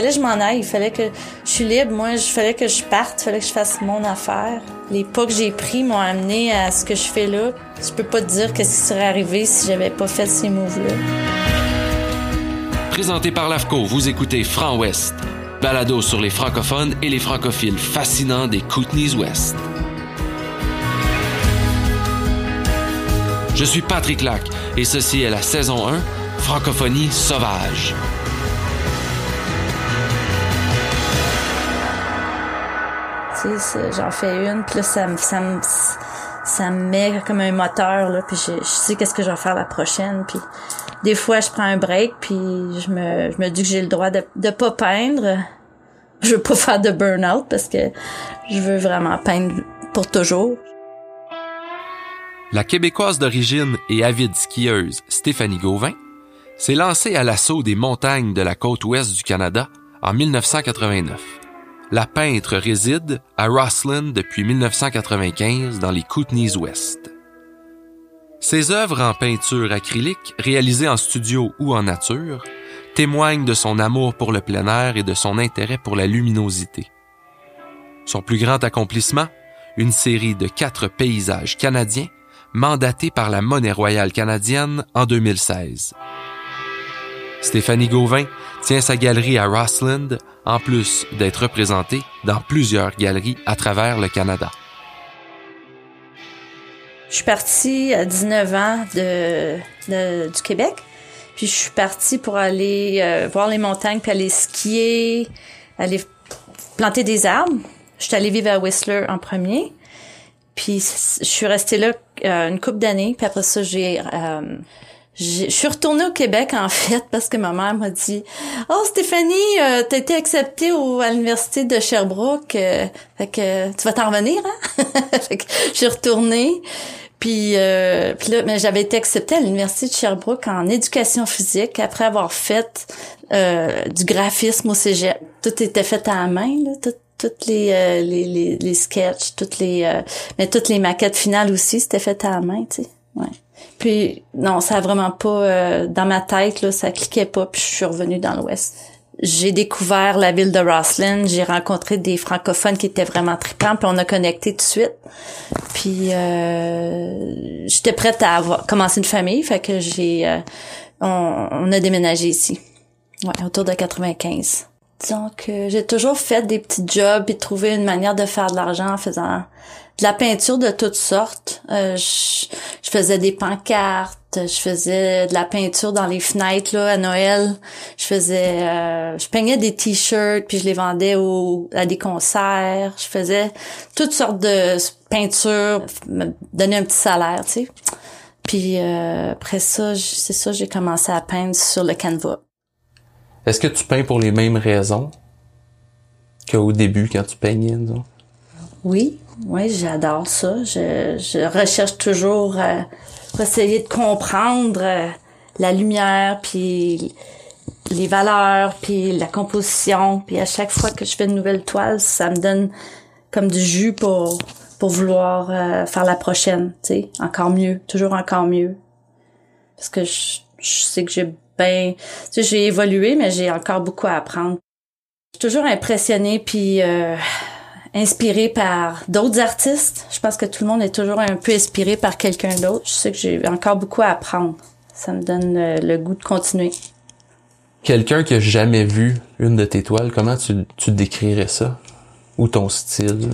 Fallait que je m'en aille, il fallait que je suis libre, moi, il fallait que je parte, il fallait que je fasse mon affaire. Les pas que j'ai pris m'ont amené à ce que je fais là. Je peux pas te dire qu'est-ce qui serait arrivé si j'avais pas fait ces moves-là. Présenté par l'AFCO, vous écoutez Franc Ouest, balado sur les francophones et les francophiles fascinants des Kootenays Ouest. Je suis Patrick Lac et ceci est la saison 1, Francophonie sauvage. J'en fais une, puis là, ça me, ça me, ça me met comme un moteur, là, puis je, je sais qu'est-ce que je vais faire la prochaine, puis des fois, je prends un break, puis je me, je me dis que j'ai le droit de, de pas peindre. Je veux pas faire de burn-out parce que je veux vraiment peindre pour toujours. La Québécoise d'origine et avide skieuse Stéphanie Gauvin s'est lancée à l'assaut des montagnes de la côte ouest du Canada en 1989 la peintre réside à Rossland depuis 1995 dans les Kootenays Ouest. Ses œuvres en peinture acrylique, réalisées en studio ou en nature, témoignent de son amour pour le plein air et de son intérêt pour la luminosité. Son plus grand accomplissement, une série de quatre paysages canadiens mandatés par la Monnaie royale canadienne en 2016. Stéphanie Gauvin tient sa galerie à Rossland, en plus d'être représentée dans plusieurs galeries à travers le Canada. Je suis partie à 19 ans de, du Québec. Puis je suis partie pour aller euh, voir les montagnes, puis aller skier, aller planter des arbres. Je suis allée vivre à Whistler en premier. Puis je suis restée là euh, une couple d'années. Puis après ça, j'ai euh, je suis retournée au Québec en fait parce que ma mère m'a dit "Oh Stéphanie, euh, t'as été acceptée au, à l'université de Sherbrooke, euh, fait que tu vas t'en revenir hein? Fait que je suis retournée puis, euh, puis là, mais j'avais été acceptée à l'université de Sherbrooke en éducation physique après avoir fait euh, du graphisme au cégep. Tout était fait à la main là, toutes les, les, les, les sketchs, toutes les mais toutes les maquettes finales aussi, c'était fait à la main, tu sais. Ouais. Puis non, ça a vraiment pas euh, dans ma tête là, ça cliquait pas. Puis je suis revenue dans l'Ouest. J'ai découvert la ville de Roslyn. J'ai rencontré des francophones qui étaient vraiment tripants. Puis on a connecté tout de suite. Puis euh, j'étais prête à avoir, commencer une famille. Fait que j'ai, euh, on, on, a déménagé ici. Ouais, autour de 95. Disons que j'ai toujours fait des petits jobs et trouvé une manière de faire de l'argent en faisant de la peinture de toutes sortes. Euh, je, faisais des pancartes, je faisais de la peinture dans les fenêtres là à Noël. Je faisais, euh, je peignais des t-shirts puis je les vendais au, à des concerts. Je faisais toutes sortes de peintures, me donnais un petit salaire, tu sais. Puis euh, après ça, c'est ça, j'ai commencé à peindre sur le canevas. Est-ce que tu peins pour les mêmes raisons qu'au début quand tu peignais, disons? Oui, oui, j'adore ça. Je, je, recherche toujours euh, pour essayer de comprendre euh, la lumière, puis les valeurs, puis la composition. Puis à chaque fois que je fais une nouvelle toile, ça me donne comme du jus pour pour vouloir euh, faire la prochaine, tu sais, encore mieux, toujours encore mieux. Parce que je, je sais que j'ai ben, tu sais, j'ai évolué, mais j'ai encore beaucoup à apprendre. Je suis toujours impressionnée, puis euh, inspirée par d'autres artistes. Je pense que tout le monde est toujours un peu inspiré par quelqu'un d'autre. Je sais que j'ai encore beaucoup à apprendre. Ça me donne le, goût de continuer. Quelqu'un qui a jamais vu une de tes toiles, comment tu, tu décrirais ça? Ou ton style?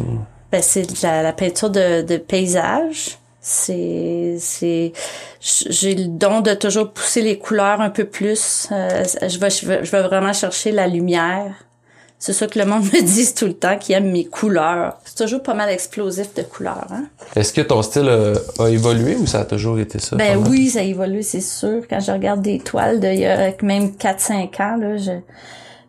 Ben, c'est la, la, peinture de, de paysage. C'est, c'est, j'ai le don de toujours pousser les couleurs un peu plus. Euh, je vais, je vais, vraiment chercher la lumière c'est ça que le monde me dit tout le temps, qui aime mes couleurs. C'est toujours pas mal explosif de couleurs. Hein? Est-ce que ton style a, a, évolué ou ça a toujours été ça? Ben oui, ça a évolué, c'est sûr. Quand je regarde des toiles de il y a même 4-5 ans, là, je,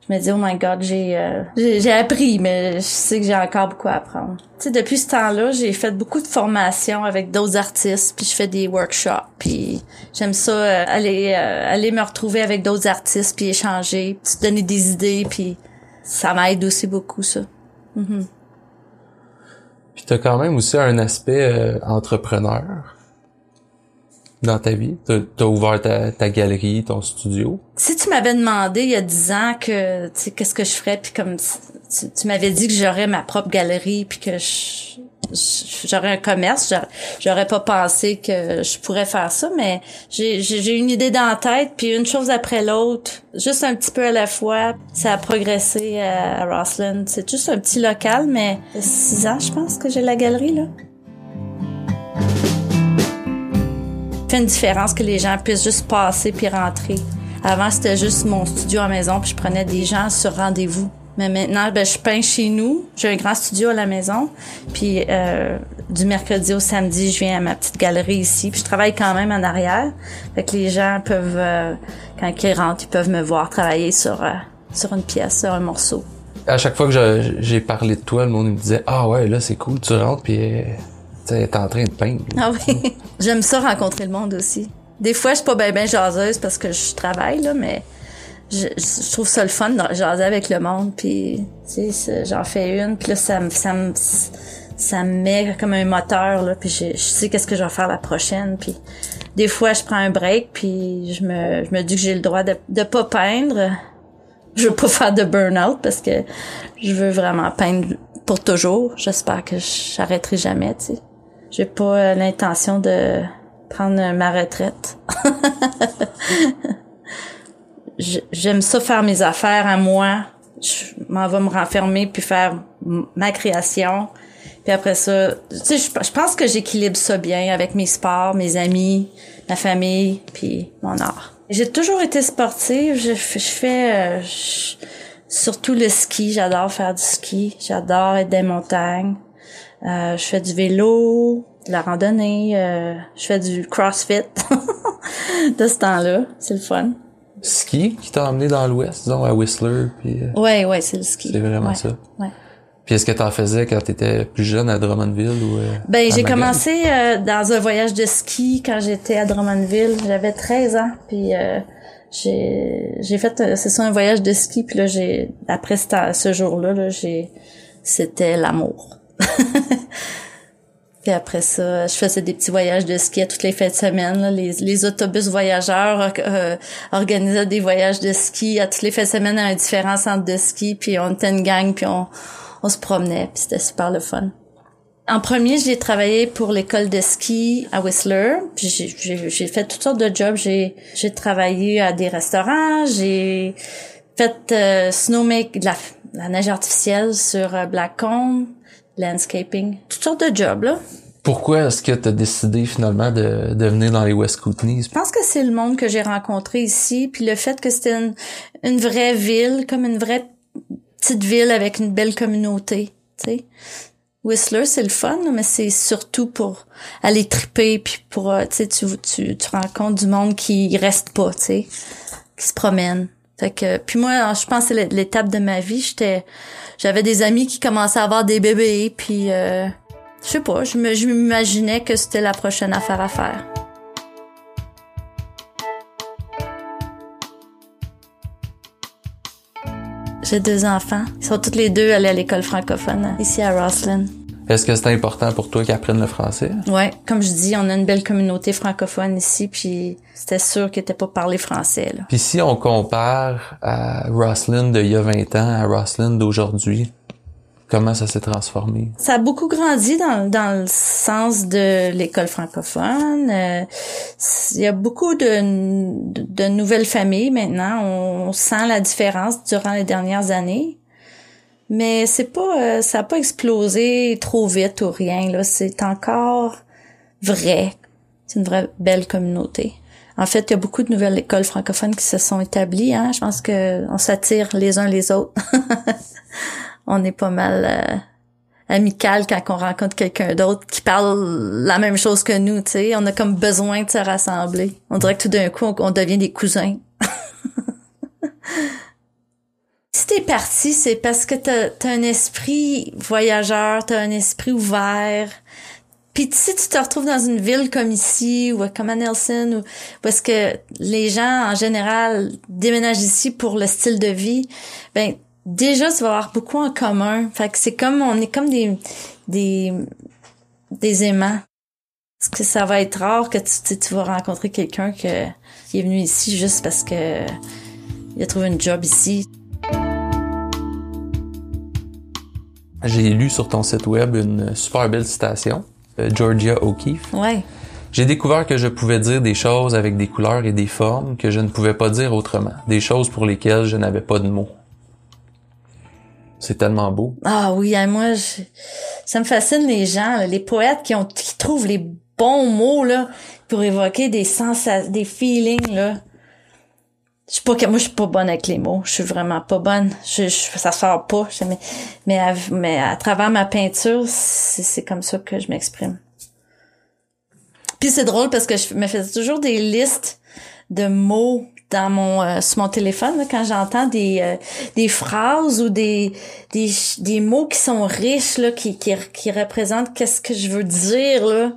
je me dis oh my god j'ai euh, j'ai appris mais je sais que j'ai encore beaucoup à apprendre tu sais depuis ce temps-là j'ai fait beaucoup de formations avec d'autres artistes puis je fais des workshops puis j'aime ça euh, aller euh, aller me retrouver avec d'autres artistes puis échanger se donner des idées puis ça m'aide aussi beaucoup ça mm puis t'as quand même aussi un aspect entrepreneur dans ta vie? T'as as ouvert ta, ta, galerie, ton studio? Si tu m'avais demandé il y a dix ans que, tu sais, qu'est-ce que je ferais, puis comme tu, tu m'avais dit que j'aurais ma propre galerie, puis que j'aurais un commerce, j'aurais pas pensé que je pourrais faire ça, mais j'ai une idée dans la tête, puis une chose après l'autre, juste un petit peu à la fois, ça a progressé à, à Rossland. C'est juste un petit local, mais six ans, je pense que j'ai la galerie, là. fait une différence que les gens puissent juste passer puis rentrer. Avant, c'était juste mon studio à maison, puis je prenais des gens sur rendez-vous. Mais maintenant, ben, je peins chez nous. J'ai un grand studio à la maison. Puis euh, du mercredi au samedi, je viens à ma petite galerie ici. Puis je travaille quand même en arrière. Fait que les gens peuvent, euh, quand ils rentrent, ils peuvent me voir travailler sur, euh, sur une pièce, sur un morceau. À chaque fois que j'ai parlé de toi, le monde me disait « Ah ouais, là, c'est cool, tu rentres, puis t'es en train de peindre. Ah oui. J'aime ça rencontrer le monde aussi. Des fois, je suis pas bien ben jaseuse parce que je travaille, là, mais je, je trouve ça le fun de jaser avec le monde. Puis, tu sais, j'en fais une, puis là, ça me, ça me, ça me met comme un moteur, là, puis je, sais qu'est-ce que je vais faire la prochaine. Puis, des fois, je prends un break, puis je me, je me dis que j'ai le droit de, de pas peindre. Je veux pas faire de burn-out parce que je veux vraiment peindre pour toujours. J'espère que j'arrêterai jamais, tu sais. J'ai pas l'intention de prendre ma retraite. J'aime ça faire mes affaires à moi. Je m'en vais me renfermer puis faire ma création. Puis après ça, tu sais, je, pense que j'équilibre ça bien avec mes sports, mes amis, ma famille, puis mon art. J'ai toujours été sportive. Je, fais euh, surtout le ski. J'adore faire du ski. J'adore être des montagnes. Euh, je fais du vélo, de la randonnée, euh, je fais du crossfit de ce temps-là. C'est le fun. Ski qui t'a emmené dans l'Ouest, disons, à Whistler. Puis, euh, ouais, ouais, c'est le ski. C'est vraiment ça. Ouais. Puis est-ce que t'en faisais quand t'étais plus jeune à Drummondville ou Ben j'ai commencé dans un voyage de ski quand j'étais à Drummondville. J'avais 13 ans. Puis j'ai j'ai fait c'est ça un voyage de ski. Puis là j'ai après ce jour-là là, j'ai c'était l'amour. Après ça, je faisais des petits voyages de ski à toutes les fêtes de semaine. Les, les, autobus voyageurs euh, organisaient des voyages de ski à toutes les fêtes de semaine à un différent centre de ski. Puis on était une gang, puis on, on se promenait. Puis c'était super le fun. En premier, j'ai travaillé pour l'école de ski à Whistler. Puis j'ai fait toutes sortes de jobs. J'ai travaillé à des restaurants. J'ai fait euh, snowmake, de la, la neige artificielle sur euh, Blackcomb landscaping, toutes sortes de jobs, là. Pourquoi est-ce que tu as décidé finalement de, de venir dans les West Kootenays? Je pense que c'est le monde que j'ai rencontré ici, puis le fait que c'était une, une vraie ville, comme une vraie petite ville avec une belle communauté, tu sais. Whistler, c'est le fun, mais c'est surtout pour aller triper, puis pour, euh, tu sais, tu, tu, tu rencontres du monde qui reste pas, tu sais, qui se promène. Fait que, puis moi, je pense que c'est l'étape de ma vie. J'étais, j'avais des amis qui commençaient à avoir des bébés, puis euh, je sais pas, je m'imaginais que c'était la prochaine affaire à faire. J'ai deux enfants. Ils sont tous les deux allés à l'école francophone ici à Roslyn. Est-ce que c'est important pour toi qu'ils apprennent le français? Ouais, comme je dis, on a une belle communauté francophone ici, puis c'était sûr qu'ils n'étaient pas parlé français. Là. Puis si on compare à Roslyn d'il y a 20 ans à Roslyn d'aujourd'hui, comment ça s'est transformé? Ça a beaucoup grandi dans, dans le sens de l'école francophone. Euh, il y a beaucoup de, de nouvelles familles maintenant. On sent la différence durant les dernières années. Mais c'est pas, euh, ça a pas explosé trop vite ou rien, là. C'est encore vrai. C'est une vraie belle communauté. En fait, il y a beaucoup de nouvelles écoles francophones qui se sont établies, hein. Je pense que on s'attire les uns les autres. on est pas mal euh, amical quand on rencontre quelqu'un d'autre qui parle la même chose que nous, tu sais. On a comme besoin de se rassembler. On dirait que tout d'un coup, on, devient des cousins. si t'es parti, c'est parce que t'as as un esprit voyageur, t'as un esprit ouvert. Puis si tu te retrouves dans une ville comme ici ou comme à Nelson ou parce que les gens en général déménagent ici pour le style de vie, ben déjà, tu vas avoir beaucoup en commun. Fait que c'est comme, on est comme des, des, des aimants. Parce que ça va être rare que tu, tu vas rencontrer quelqu'un qui est venu ici juste parce que il a trouvé un job ici. J'ai lu sur ton site web une super belle citation, euh, Georgia O'Keeffe. Ouais. J'ai découvert que je pouvais dire des choses avec des couleurs et des formes que je ne pouvais pas dire autrement, des choses pour lesquelles je n'avais pas de mots. C'est tellement beau. Ah oui, hein, moi, ça me fascine les gens, les poètes qui ont qui trouvent les bons mots là pour évoquer des sens, des feelings là. Je suis pas moi je suis pas bonne avec les mots, je suis vraiment pas bonne. Je, ça sort pas, mais mais à, mais à travers ma peinture, c'est comme ça que je m'exprime. Puis c'est drôle parce que je me fais toujours des listes de mots dans mon euh, sur mon téléphone quand j'entends des euh, des phrases ou des, des des mots qui sont riches là qui qui, qui représentent qu'est-ce que je veux dire là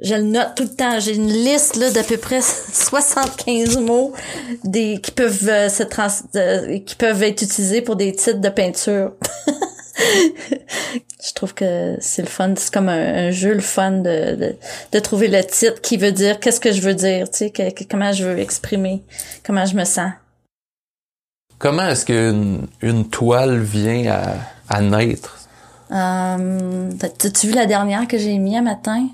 je le note tout le temps j'ai une liste là d'à peu près 75 mots des qui peuvent euh, se trans, qui peuvent être utilisés pour des titres de peinture je trouve que c'est le fun. C'est comme un, jeu le fun de, de, trouver le titre qui veut dire qu'est-ce que je veux dire, tu sais, comment je veux exprimer, comment je me sens. Comment est-ce qu'une une toile vient à, à naître? Euh, T'as-tu vu la dernière que j'ai mis un matin?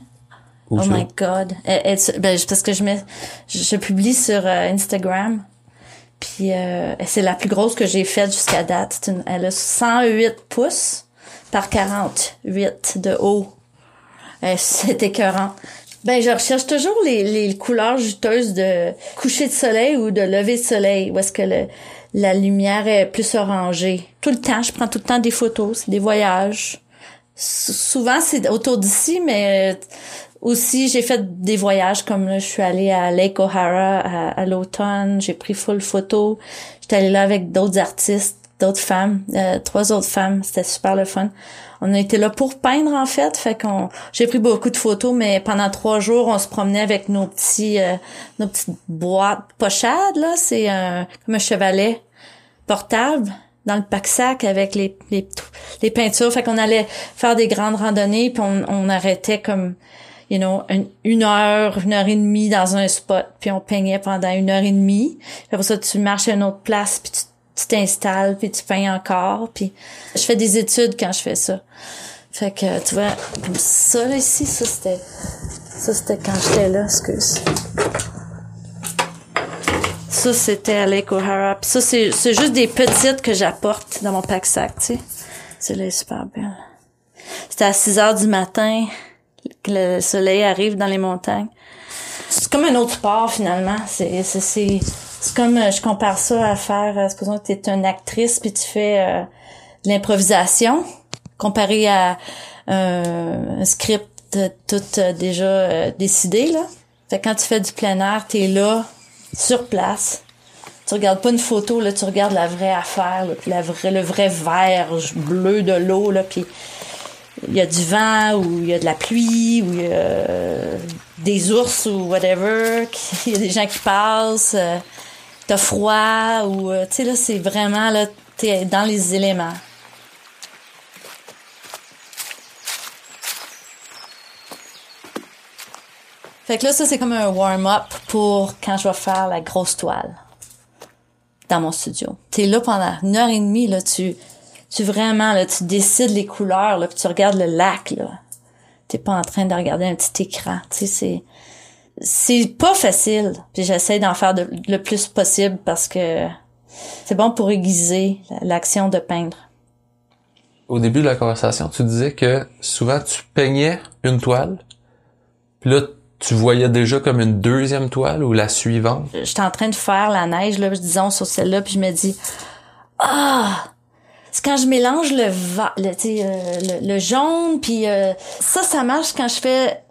Oh my god. ben, parce que je mets, je, publie sur euh, Instagram. Puis euh, c'est la plus grosse que j'ai faite jusqu'à date. elle a 108 pouces par 48 de haut. Euh, c'est écœurant. Ben, je recherche toujours les, les couleurs juteuses de coucher de soleil ou de lever de soleil, où est-ce que le, la lumière est plus orangée. Tout le temps, je prends tout le temps des photos, c'est des voyages. souvent, c'est autour d'ici, mais aussi, j'ai fait des voyages comme là, je suis allée à Lake O'Hara à, l'automne, j'ai pris full photo. J'étais allée là avec d'autres artistes, d'autres femmes, euh, trois autres femmes, c'était super le fun. On a été là pour peindre en fait, fait qu'on j'ai pris beaucoup de photos, mais pendant trois jours, on se promenait avec nos petits euh, nos petites boîtes pochades là, c'est comme un chevalet portable dans le pack-sac avec les, les, les peintures. Fait qu'on allait faire des grandes randonnées, puis on, on arrêtait comme you know, une, heure, une heure et demie dans un spot, puis on peignait pendant une heure et demie. Puis après ça, tu marches à une autre place, puis tu t'installes, puis tu peins encore. Puis je fais des études quand je fais ça. Fait que, tu vois, comme ça, là, ici, ça, c'était... Ça, c'était quand j'étais là, excuse. Ça, c'était à Lake O'Hara. Puis ça, c'est, c'est juste des petites que j'apporte dans mon pack-sac, tu sais. C'est là super belle. C'était à 6 heures du matin que le soleil arrive dans les montagnes. C'est comme un autre sport finalement. C'est c'est c'est comme euh, je compare ça à faire. Euh, supposons que tu es une actrice puis tu fais euh, de l'improvisation comparé à un script tout déjà décidé là. Fait quand tu fais du plein air, t'es là sur place. Tu regardes pas une photo là, tu regardes la vraie affaire, là, la vraie, le vrai vert bleu de l'eau là, puis il y a du vent ou il y a de la pluie ou il y a euh, des ours ou whatever, il y a des gens qui passent, euh, t'as froid ou euh, tu sais là c'est vraiment là t'es dans les éléments. Fait que là ça c'est comme un warm-up pour quand je vais faire la grosse toile dans mon studio. T'es là pendant une heure et demie là tu tu vraiment là, tu décides les couleurs là, puis tu regardes le lac là. T'es pas en train de regarder un petit écran. Tu sais, c'est c'est pas facile. Puis j'essaie d'en faire le plus possible parce que c'est bon pour aiguiser l'action de peindre. Au début de la conversation, tu disais que souvent tu peignais une toile, puis là tu voyais déjà comme une deuxième toile ou la suivante. J'étais en train de faire la neige là, disons sur celle-là, puis je me dis ah c'est quand je mélange le, va, le, euh, le, le, jaune, puis euh, ça, ça marche quand je fais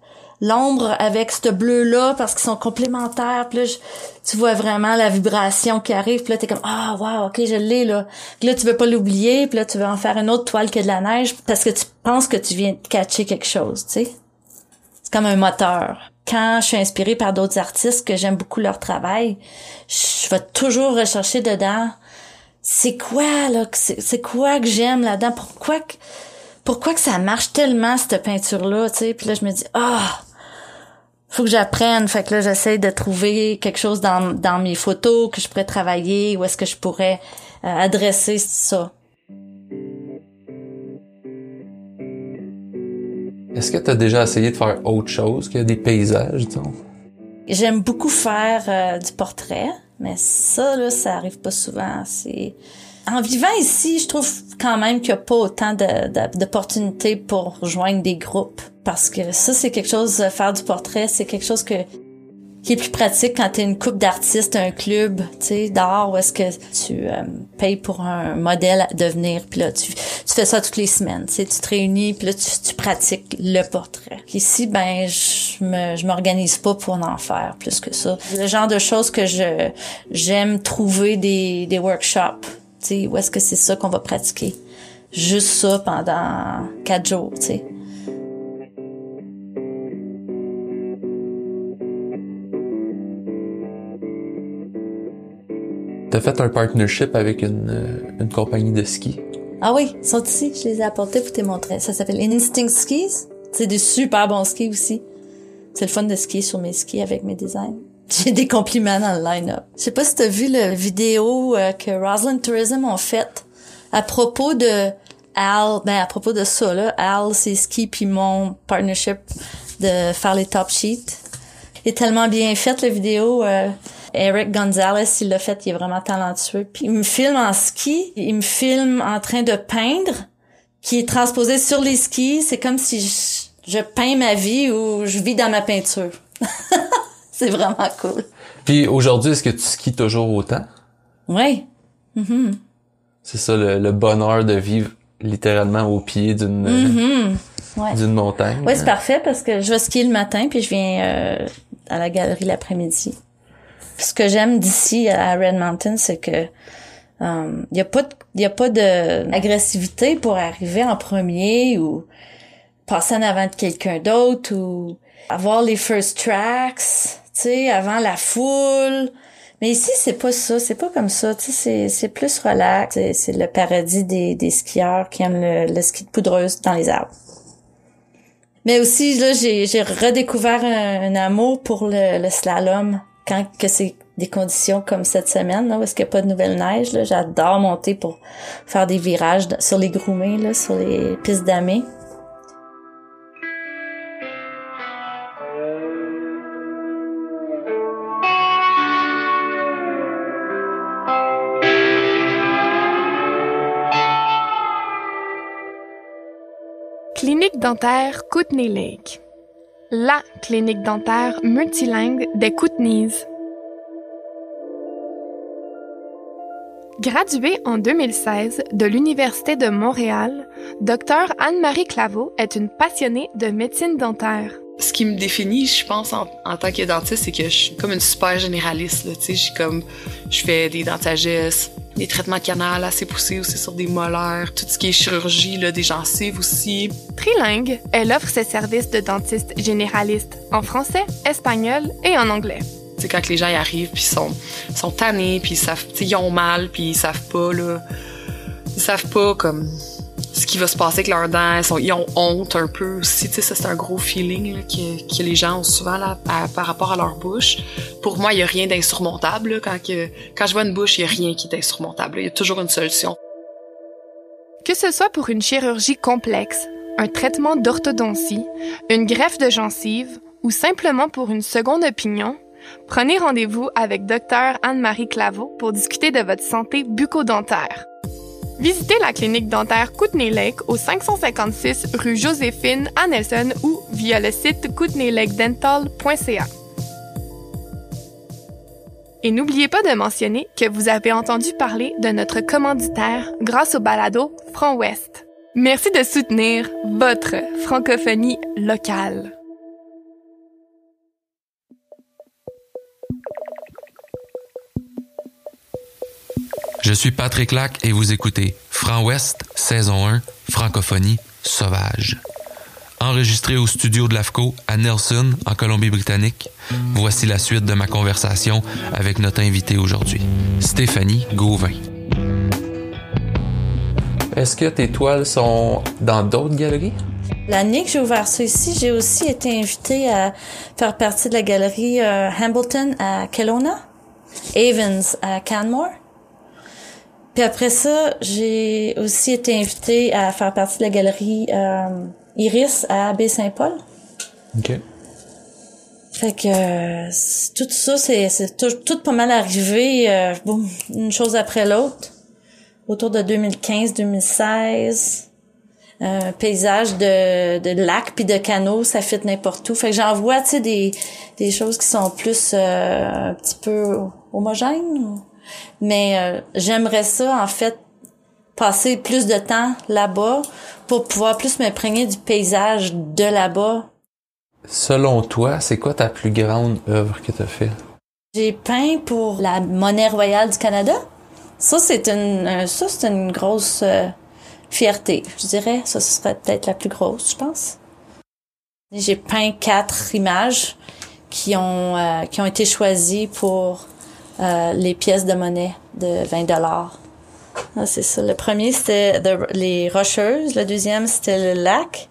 l'ombre avec ce bleu-là parce qu'ils sont complémentaires. Puis là, tu vois vraiment la vibration qui arrive. Puis là, t'es comme, ah, wow, ok, je l'ai, là. Puis là, tu veux pas l'oublier. Puis là, tu veux en faire une autre toile que de la neige parce que tu penses que tu viens de catcher quelque chose, tu sais. C'est comme un moteur. Quand je suis inspirée par d'autres artistes que j'aime beaucoup leur travail, je vais toujours rechercher dedans c'est quoi là c'est quoi que j'aime là-dedans? Pourquoi que pourquoi que ça marche tellement cette peinture là tu sais? Puis là je me dis ah faut que j'apprenne. Fait que là, j'essaie de trouver quelque chose dans, dans mes photos que je pourrais travailler, où est-ce que je pourrais euh, adresser ça. Est-ce que tu as déjà essayé de faire autre chose que des paysages, disons? J'aime beaucoup faire euh, du portrait, mais ça, là, ça arrive pas souvent. C'est en vivant ici, je trouve quand même qu'il n'y a pas autant d'opportunités pour rejoindre des groupes. Parce que ça, c'est quelque chose, faire du portrait, c'est quelque chose que qui est plus pratique quand tu es une coupe d'artistes, un club, tu sais, d'art où est-ce que tu euh, payes pour un modèle à devenir, puis là tu, tu fais ça toutes les semaines, tu sais, tu te réunis, puis là tu, tu pratiques le portrait. Ici, ben je me je m'organise pas pour en faire plus que ça. Le genre de choses que je j'aime trouver des des workshops sais, où est-ce que c'est ça qu'on va pratiquer? Juste ça pendant quatre jours, tu sais. T'as fait un partnership avec une, euh, une compagnie de ski. Ah oui, ils sont ici. Je les ai apportés pour te montrer. Ça s'appelle Instinct Skis. C'est des super bons skis aussi. C'est le fun de skier sur mes skis avec mes designs. J'ai des compliments dans le line-up. Je sais pas si t'as vu la vidéo euh, que Roslyn Tourism ont faite à propos de Al, ben à propos de ça là, Al, c'est ski puis mon partnership de faire les top sheets. Il est tellement bien fait la vidéo. Euh, Eric Gonzalez, il l'a fait, il est vraiment talentueux. Puis il me filme en ski, il me filme en train de peindre, qui est transposé sur les skis. C'est comme si je, je peins ma vie ou je vis dans ma peinture. c'est vraiment cool. Puis aujourd'hui, est-ce que tu skis toujours autant? Oui. Mm-hmm. C'est ça le, bonheur de vivre littéralement au pied d'une mm-hmm. d'une montagne. Oui, c'est parfait parce que je vais skier le matin puis je viens euh, à la galerie l'après-midi. Ce que j'aime d'ici à Red Mountain, c'est que il um, y a pas de, y a pas de agressivité pour arriver en premier ou passer en avant de quelqu'un d'autre ou avoir les first tracks tu sais, avant la foule. Mais ici, c'est pas ça, c'est pas comme ça, tu sais, c'est plus relax. C'est le paradis des, des skieurs qui aiment le, ski de poudreuse dans les arbres. Mais aussi, là, j'ai redécouvert un, amour pour le, slalom quand que c'est des conditions comme cette semaine, où est-ce qu'il n'y a pas de nouvelle neige. J'adore monter pour faire des virages sur les groumés, là, sur les pistes d'amé. Clinique dentaire Kootenay Lake. La clinique dentaire multilingue des Kootenays. Graduée en 2016 de l'Université de Montréal, Dr Anne-Marie Claveau est une passionnée de médecine dentaire. Ce qui me définit, je pense, en, tant que dentiste, c'est que je suis comme une super généraliste. Là, je suis comme, je fais des dentagesses, des traitements canal assez poussés aussi sur des molaires, tout ce qui est chirurgie, là, des gencives aussi. Trilingue, elle offre ses services de dentiste généraliste en français, espagnol et en anglais. C'est quand les gens y arrivent puis sont sont tannés puis ils savent, ils ont mal puis ils savent pas là, ils savent pas comme ce qui va se passer avec leurs dents. Ils, ont honte un peu aussi. C'est un gros feeling que, les gens ont souvent là, par rapport à leur bouche. Pour moi, il y a rien d'insurmontable. Quand, je vois une bouche, il y a rien qui est insurmontable. Il y a toujours une solution. Que ce soit pour une chirurgie complexe, un traitement d'orthodontie, une greffe de gencive ou simplement pour une seconde opinion, prenez rendez-vous avec Dr Anne-Marie Claveau pour discuter de votre santé bucco-dentaire. Visitez la clinique dentaire Kootenay Lake au 556 rue Joséphine à Nelson ou via le site kootenaylakedental.ca. Et n'oubliez pas de mentionner que vous avez entendu parler de notre commanditaire grâce au balado Front Ouest. Merci de soutenir votre francophonie locale. Je suis Patrick Lac et vous écoutez Franc Ouest, saison 1, francophonie sauvage. Enregistré au studio de l'AFCO à Nelson, en Colombie-Britannique, voici la suite de ma conversation avec notre invitée aujourd'hui, Stéphanie Gauvin. Est-ce que tes toiles sont dans d'autres galeries? L'année que j'ai ouvert ça ici, j'ai aussi été invitée à faire partie de la galerie euh, Hambleton à Kelowna, Avens à Canmore. Puis après ça, j'ai aussi été invitée à faire partie de la galerie euh, Iris à Baie-Saint-Paul. OK. Fait que euh, tout ça, c'est c'est tout, tout pas mal arrivé, euh, boum, une chose après l'autre. Autour de 2015-2016. Un paysage de, de lacs puis de canaux, ça fit n'importe où. Fait que j'en vois, tu sais, des, des choses qui sont plus euh, un petit peu homogènes. Mais euh, j'aimerais ça, en fait, passer plus de temps là-bas pour pouvoir plus m'imprégner du paysage de là-bas Selon toi, c'est quoi ta plus grande œuvre que tu as fait? J'ai peint pour la monnaie royale du Canada. Ça, c'est une, euh, ça, c'est une grosse euh, fierté, je dirais. Ça, ce serait peut-être la plus grosse, je pense. J'ai peint quatre images qui ont, euh, qui ont été choisies pour euh, les pièces de monnaie de 20 dollars. Ah, c'est ça. Le premier, c'était les Rocheuses. Le deuxième, c'était le lac.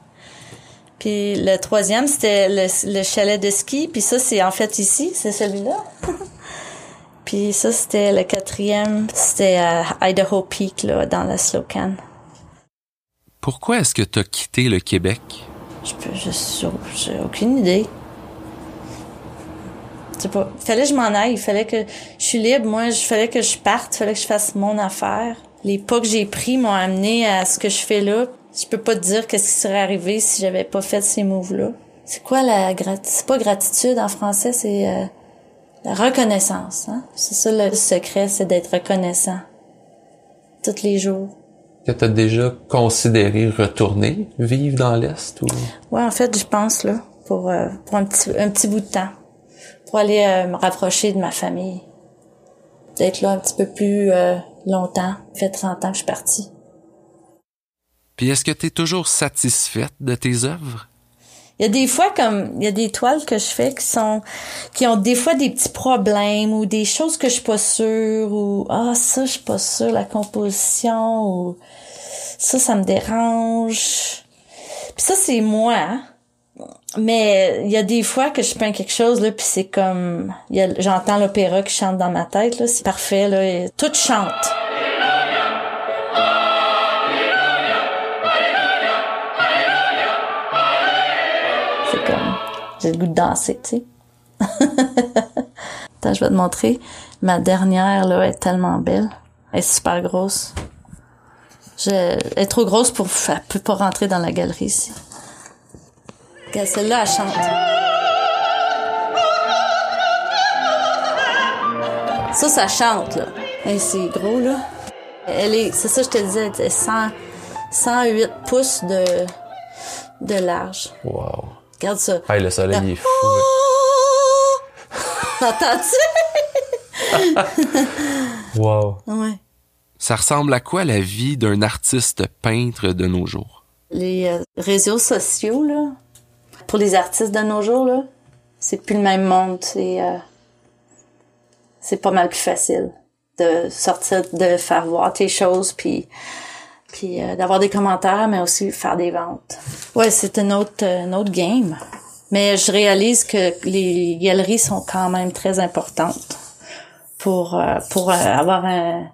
Puis le troisième, c'était le, le chalet de ski. Puis ça, c'est en fait ici, c'est celui-là. Puis ça, c'était le quatrième, c'était à Idaho Peak, là, dans la Slocan. Pourquoi est-ce que tu as quitté le Québec? Je peux, je j'ai aucune idée. Je sais pas. Fallait que je m'en aille. Il fallait que je suis libre. Moi, il fallait que je parte. Il fallait que je fasse mon affaire. Les pas que j'ai pris m'ont amené à ce que je fais là. Je peux pas te dire qu'est-ce qui serait arrivé si j'avais pas fait ces moves-là. C'est quoi la gratitude? C'est pas gratitude en français, c'est euh, la reconnaissance. Hein? C'est ça le secret, c'est d'être reconnaissant. Tous les jours. Que tu as déjà considéré retourner vivre dans l'Est ou... Ouais, en fait, je pense là pour euh, pour un petit un petit bout de temps, pour aller euh, me rapprocher de ma famille, d'être là un petit peu plus euh, longtemps. Ça fait 30 ans que je suis partie. Puis est-ce que tu es toujours satisfaite de tes œuvres? Il y a des fois comme il y a des toiles que je fais qui sont qui ont des fois des petits problèmes ou des choses que je suis pas sûre ou ah ça je suis pas sûre la composition ou ça ça me dérange. Puis ça c'est moi. hein. Mais il y a des fois que je peins quelque chose là puis c'est comme j'entends l'opéra qui chante dans ma tête là, c'est parfait là, et tout chante. C'est comme, j'ai le goût de danser, tu sais. Attends, je vais te montrer. Ma dernière, là, est tellement belle. Elle est super grosse. Je, elle est trop grosse pour, elle peut pas rentrer dans la galerie ici. Regarde, celle-là, elle chante. Ça, ça chante, là. Hey, c'est gros, là. Elle est, c'est ça, je te disais, elle est 100, 108 pouces de, de large. Wow. Regarde ça. Hey, le soleil il est fou. là. T'entends-tu? Wow. Ouais. Ça ressemble à quoi la vie d'un artiste peintre de nos jours? Les euh, réseaux sociaux, là, pour les artistes de nos jours, là, c'est plus le même monde. C'est, euh, c'est pas mal plus facile de sortir, de faire voir tes choses, puis, puis euh, d'avoir des commentaires, mais aussi faire des ventes. Ouais, c'est un autre, euh, un autre game. Mais je réalise que les galeries sont quand même très importantes pour, euh, pour euh, avoir un,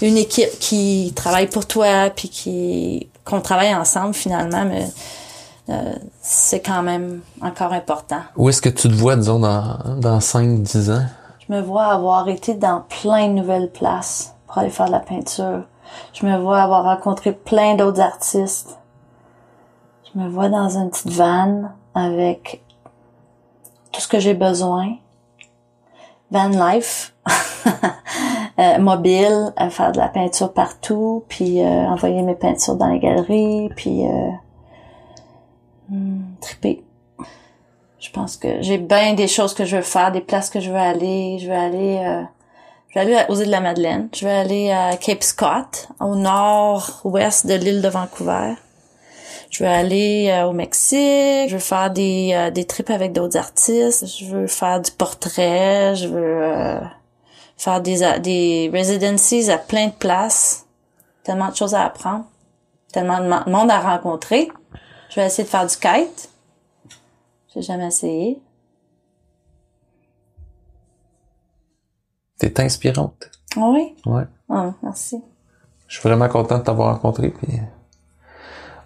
une équipe qui travaille pour toi puis qui qu'on travaille ensemble finalement mais euh, c'est quand même encore important. Où est-ce que tu te vois, disons, dans, dans 5-10 ans? Je me vois avoir été dans plein de nouvelles places pour aller faire de la peinture. Je me vois avoir rencontré plein d'autres artistes. Je me vois dans une petite vanne avec tout ce que j'ai besoin. van life, euh, mobile, à faire de la peinture partout, puis euh, envoyer mes peintures dans les galeries, puis euh, hmm, triper. Je pense que j'ai bien des choses que je veux faire, des places que je veux aller. Je veux aller, euh, je vais aller aux îles de la Madeleine. Je vais aller à Cape Scott, au nord-ouest de l'île de Vancouver. Je veux aller euh, au Mexique. Je veux faire des euh, des trips avec d'autres artistes. Je veux faire du portrait. Je veux euh, faire des des residencies à plein de places. Tellement de choses à apprendre. Tellement de monde à rencontrer. Je vais essayer de faire du kite. J'ai jamais essayé. T'es inspirante. Ah oui? Ouais. Ah, merci. Je suis vraiment content de t'avoir rencontré. Puis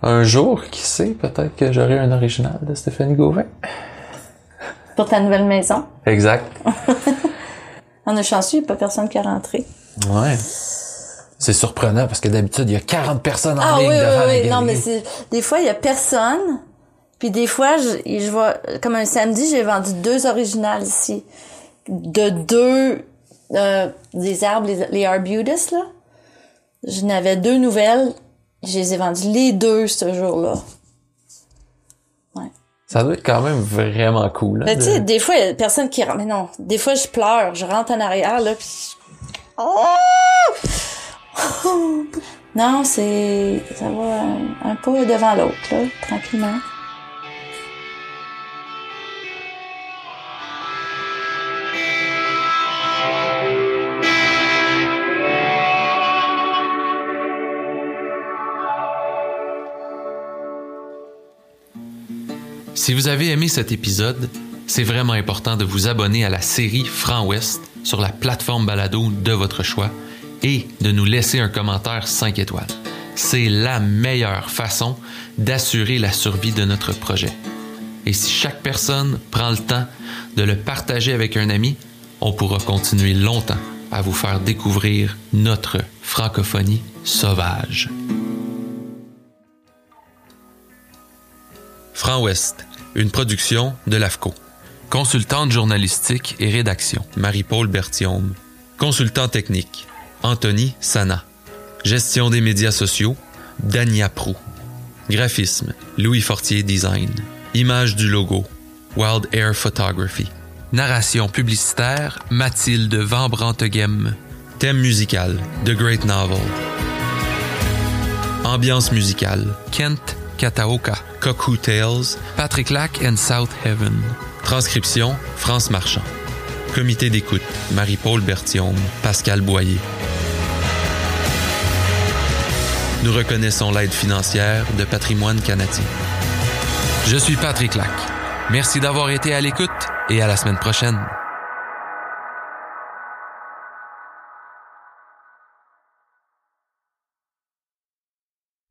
un jour, qui sait, peut-être que j'aurai un original de Stéphanie Gauvin. Pour ta nouvelle maison. Exact. On est chanceux, il n'y a pas personne qui est rentré. Ouais. C'est surprenant parce que d'habitude, il y a 40 personnes en Ah ligne oui, devant oui, oui. Non, mais c'est, des fois, il y a personne. Puis des fois, je, vois, comme un samedi, j'ai vendu deux originales ici. De deux, euh, des arbres, les, les arbutus, là. Je n'avais deux nouvelles. Je les ai vendues les deux ce jour-là. Ça doit être quand même vraiment cool. hein, Mais de- tu sais, des fois, il y a personne qui rentre. Mais non, des fois, je pleure. Je rentre en arrière, là, puis... Oh! non, c'est... Ça va un, un devant l'autre, là, tranquillement. Si vous avez aimé cet épisode, c'est vraiment important de vous abonner à la série Franc Ouest sur la plateforme balado de votre choix et de nous laisser un commentaire 5 étoiles. C'est la meilleure façon d'assurer la survie de notre projet. Et si chaque personne prend le temps de le partager avec un ami, on pourra continuer longtemps à vous faire découvrir notre francophonie sauvage. Franc Ouest, une production de l'AFCO. Consultante journalistique et rédaction, Marie-Paul Berthiaume. Consultant technique, Anthony Sana. Gestion des médias sociaux, Dania Prou. Graphisme, Louis Fortier Design. Image du logo, Wild Air Photography. Narration publicitaire, Mathilde Van Branteghem. Thème musical, The Great Novel. Ambiance musicale, Kent Kataoka, Cuckoo Tales, Patrick Lac and South Heaven. Transcription, France Marchand. Comité d'écoute, Marie-Paul Berthiaume, Pascal Boyer. Nous reconnaissons l'aide financière de Patrimoine canadien. Je suis Patrick Lac. Merci d'avoir été à l'écoute et à la semaine prochaine.